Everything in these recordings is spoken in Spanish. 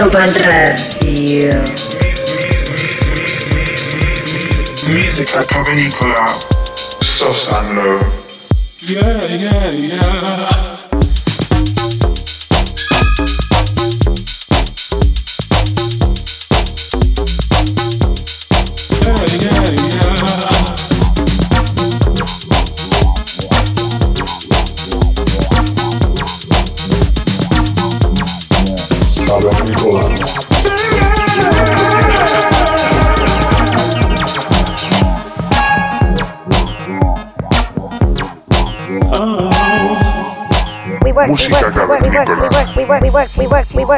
Club Radio. Music at Pavinicola, soft and. Yeah, yeah, yeah.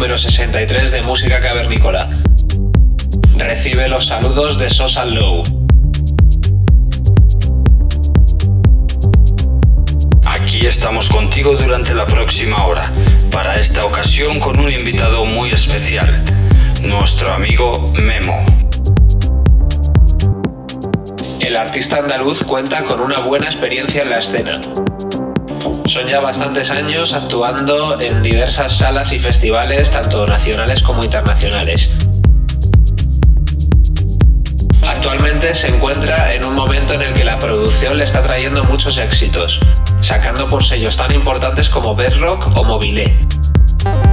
Número 63 de Música Cavernícola. Recibe los saludos de Sosa Low. Aquí estamos contigo durante la próxima hora, para esta ocasión con un invitado muy especial, nuestro amigo Memo. El artista andaluz cuenta con una buena experiencia en la escena. Son ya bastantes años actuando en diversas salas y festivales, tanto nacionales como internacionales. Actualmente se encuentra en un momento en el que la producción le está trayendo muchos éxitos, sacando por sellos tan importantes como Bedrock o Mobile.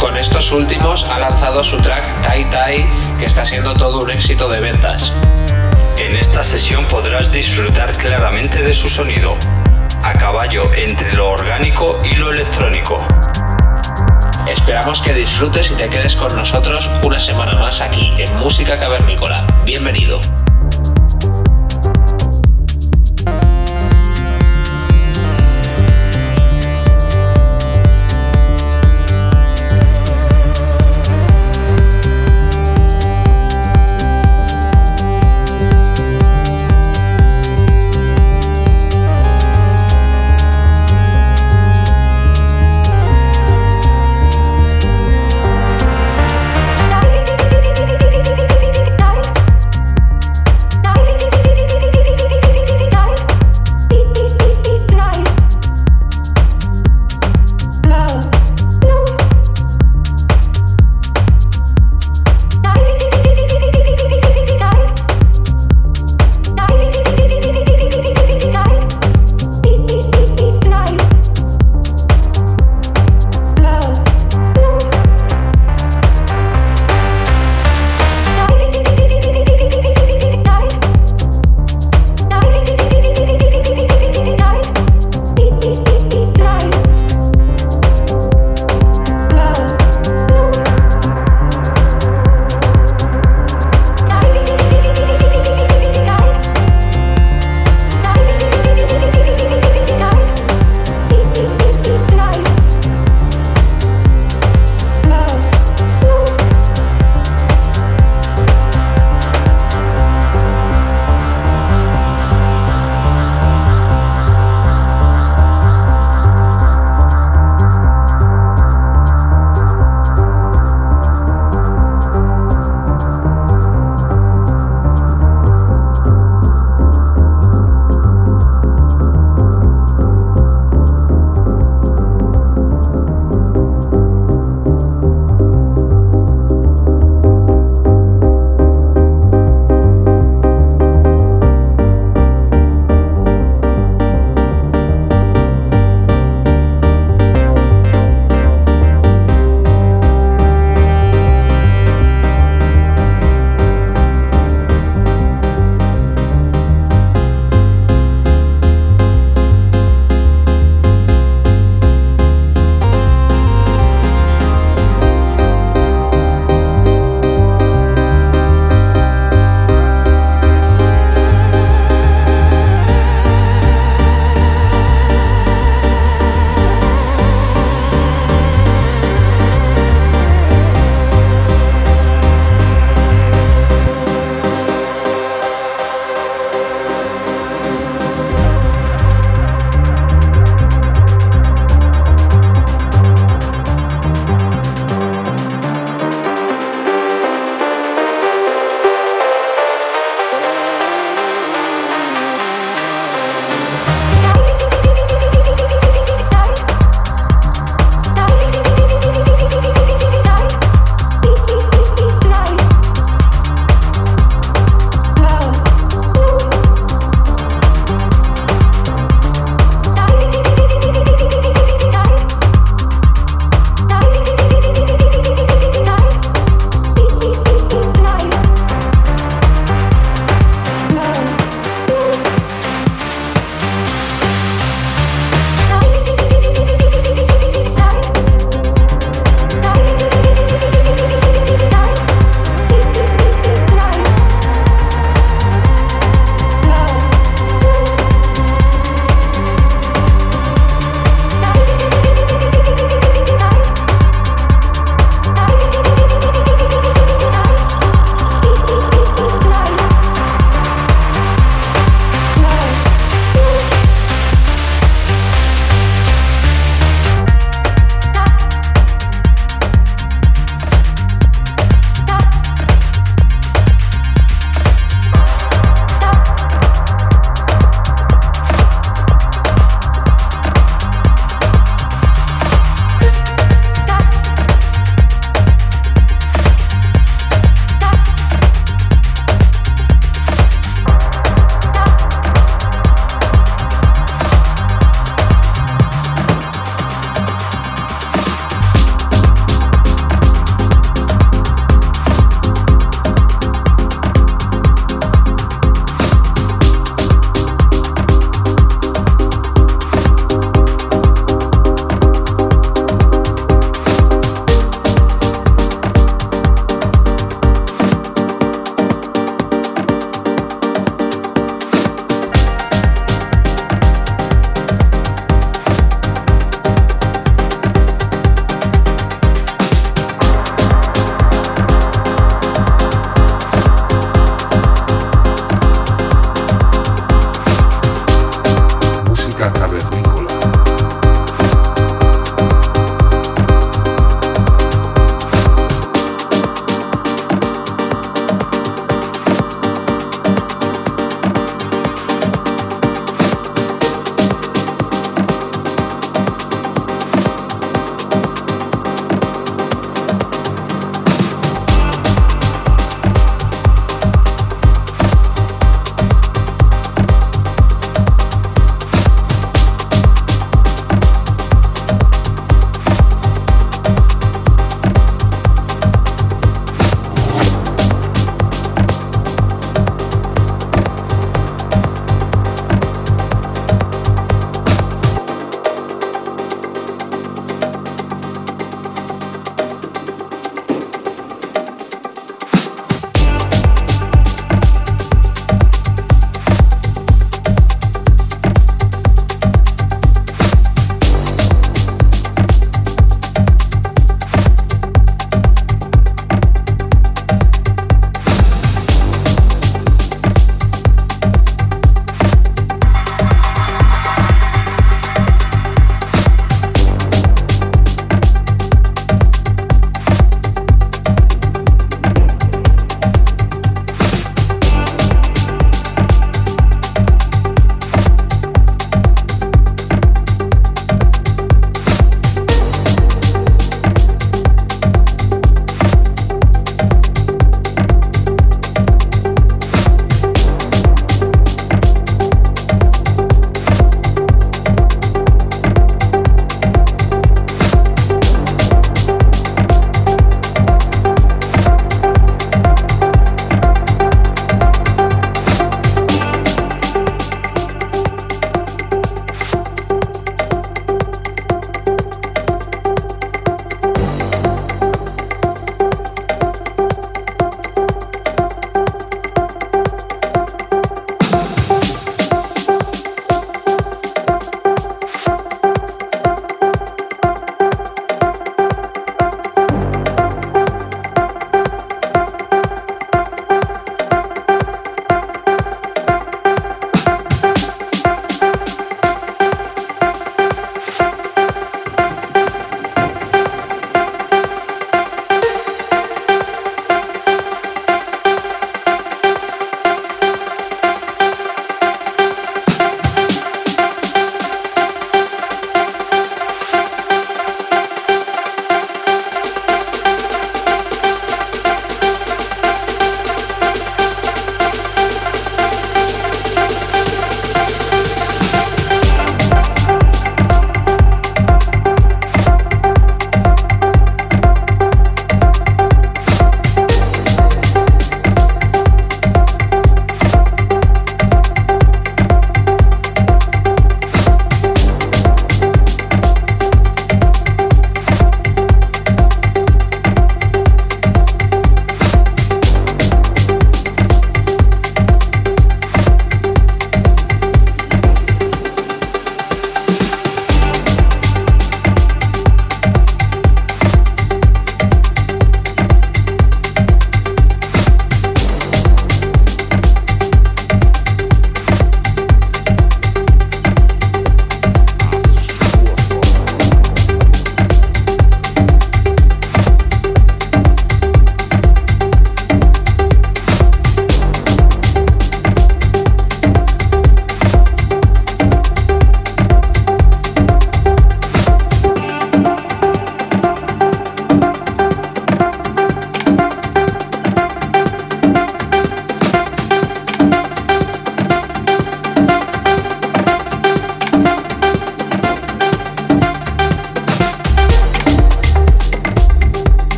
Con estos últimos ha lanzado su track Tai Tai, que está siendo todo un éxito de ventas. En esta sesión podrás disfrutar claramente de su sonido, a caballo entre lo orgánico y lo electrónico. Esperamos que disfrutes y te quedes con nosotros una semana más aquí en Música Cavernícola. Bienvenido.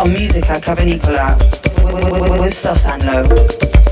on music, I with, with, with, with Sos and Low.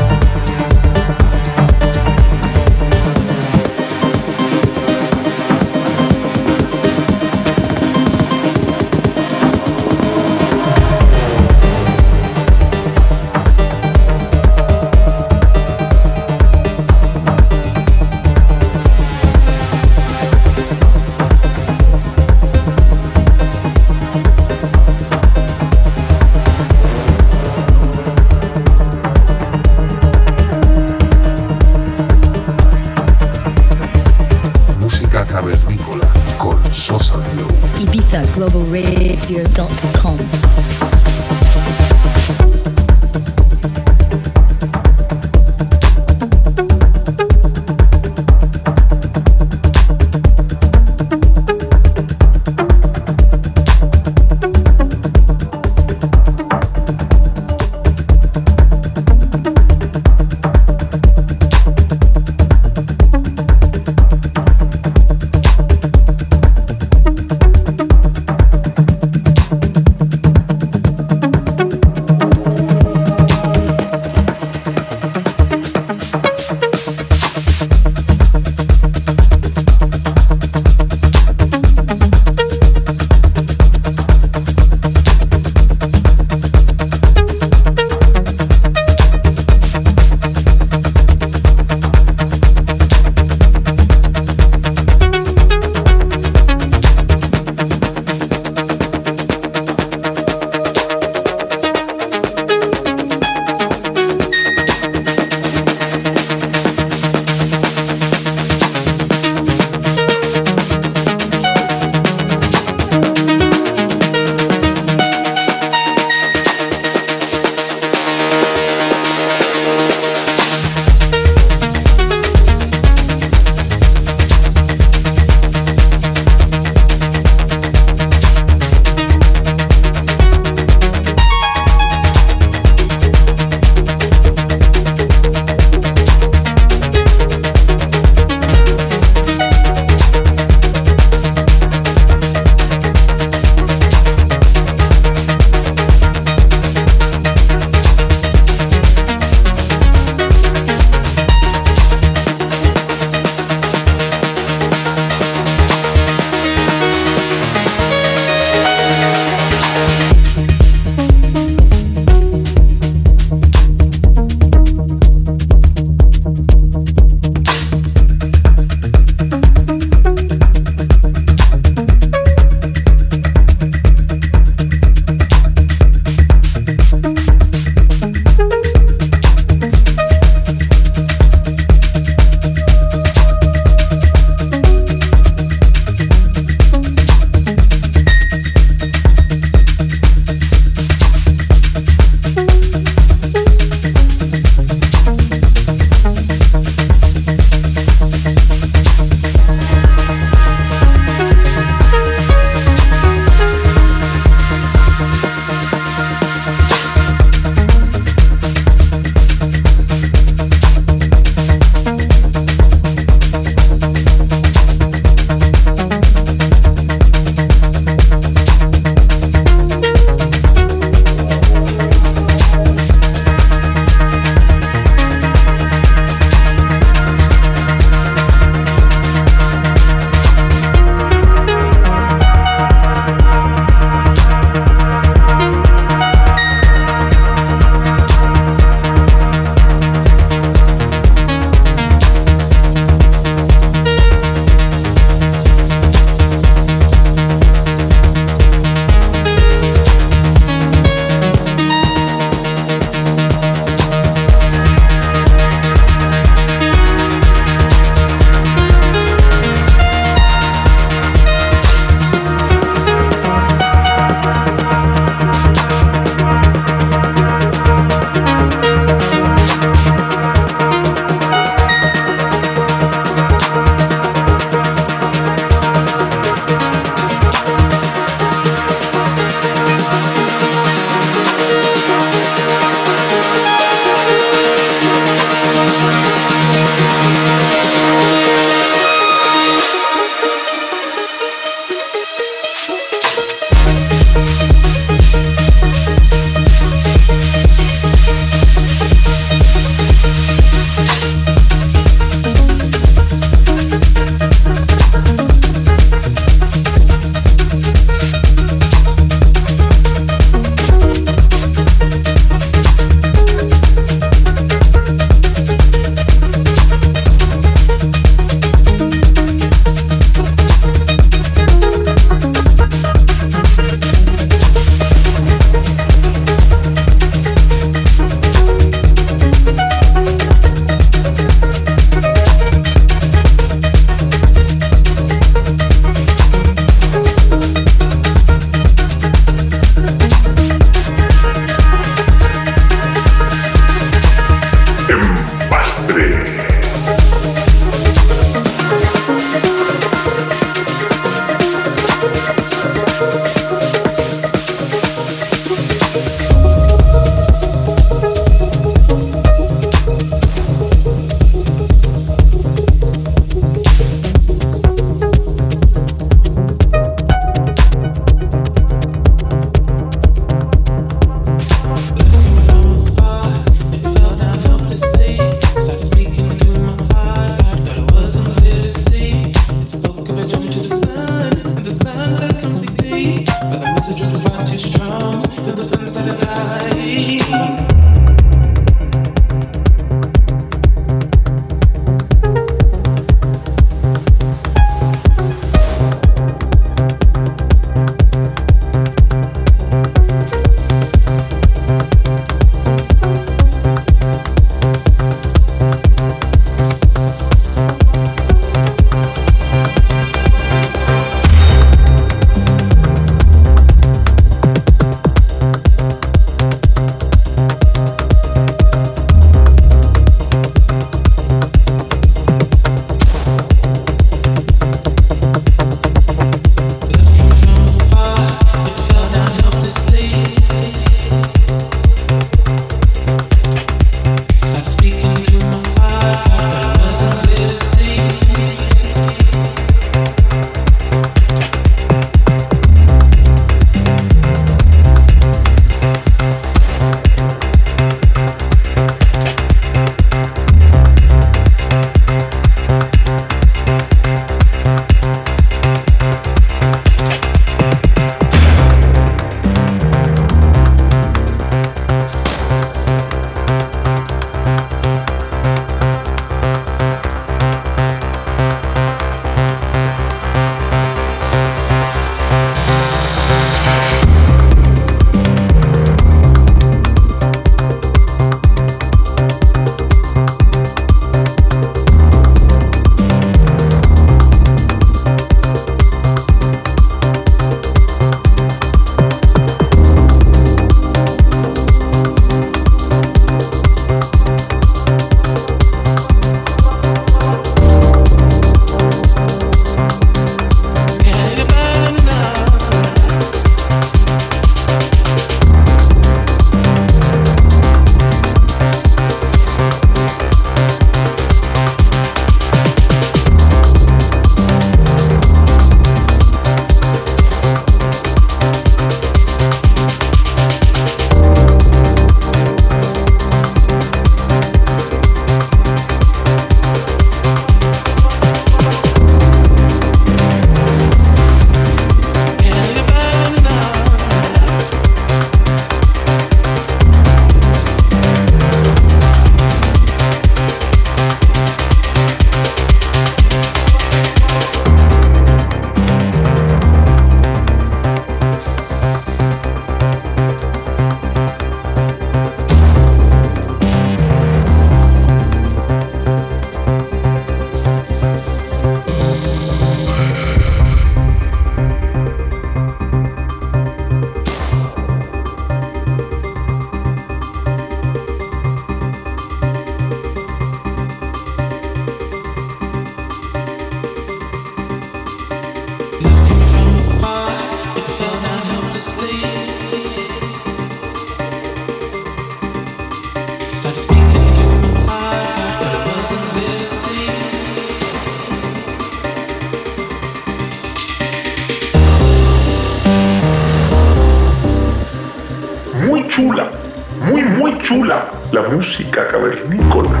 La música cavernícola.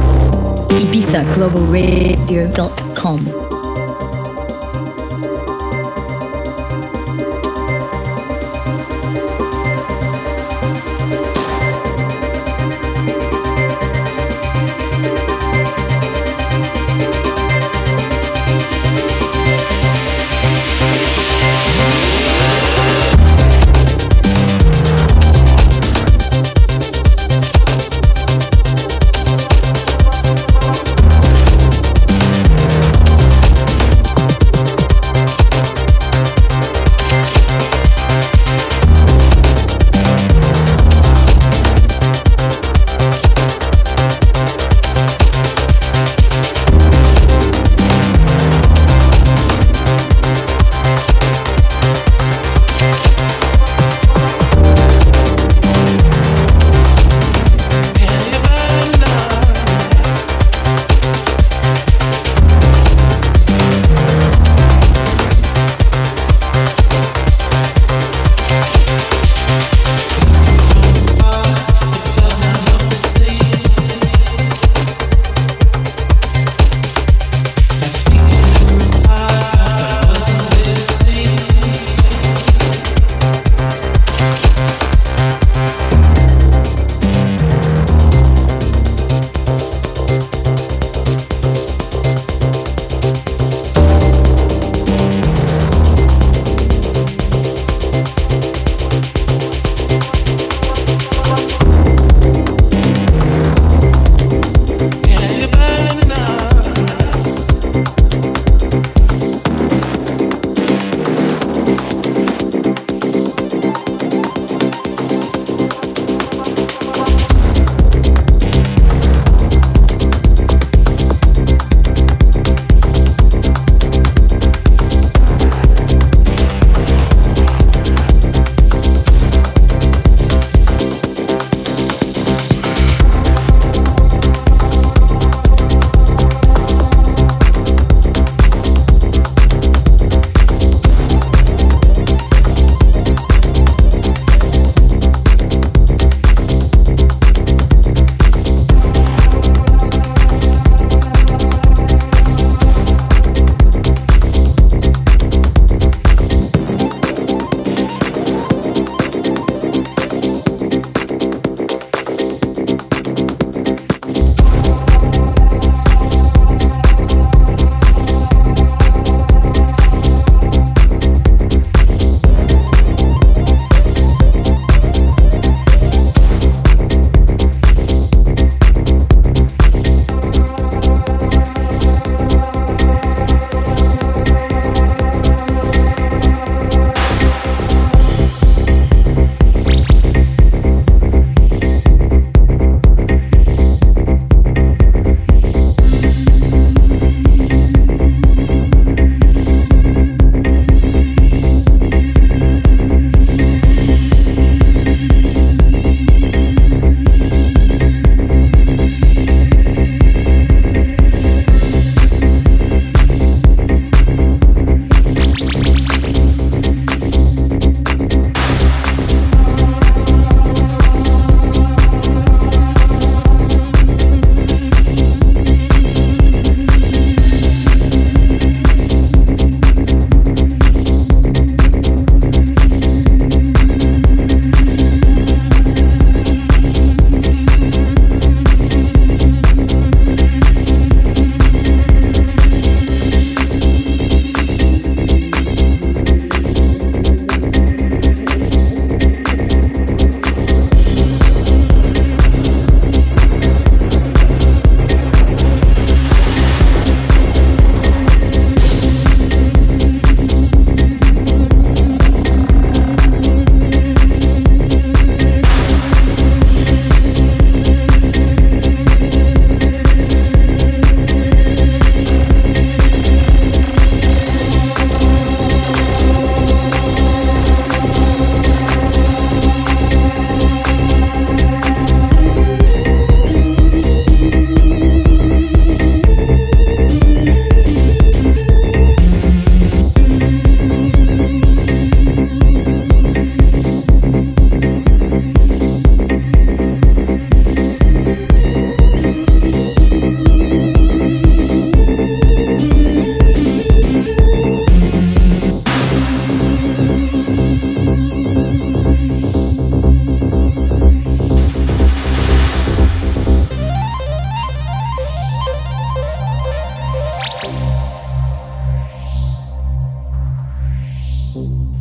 IbizaGlobalRadio.com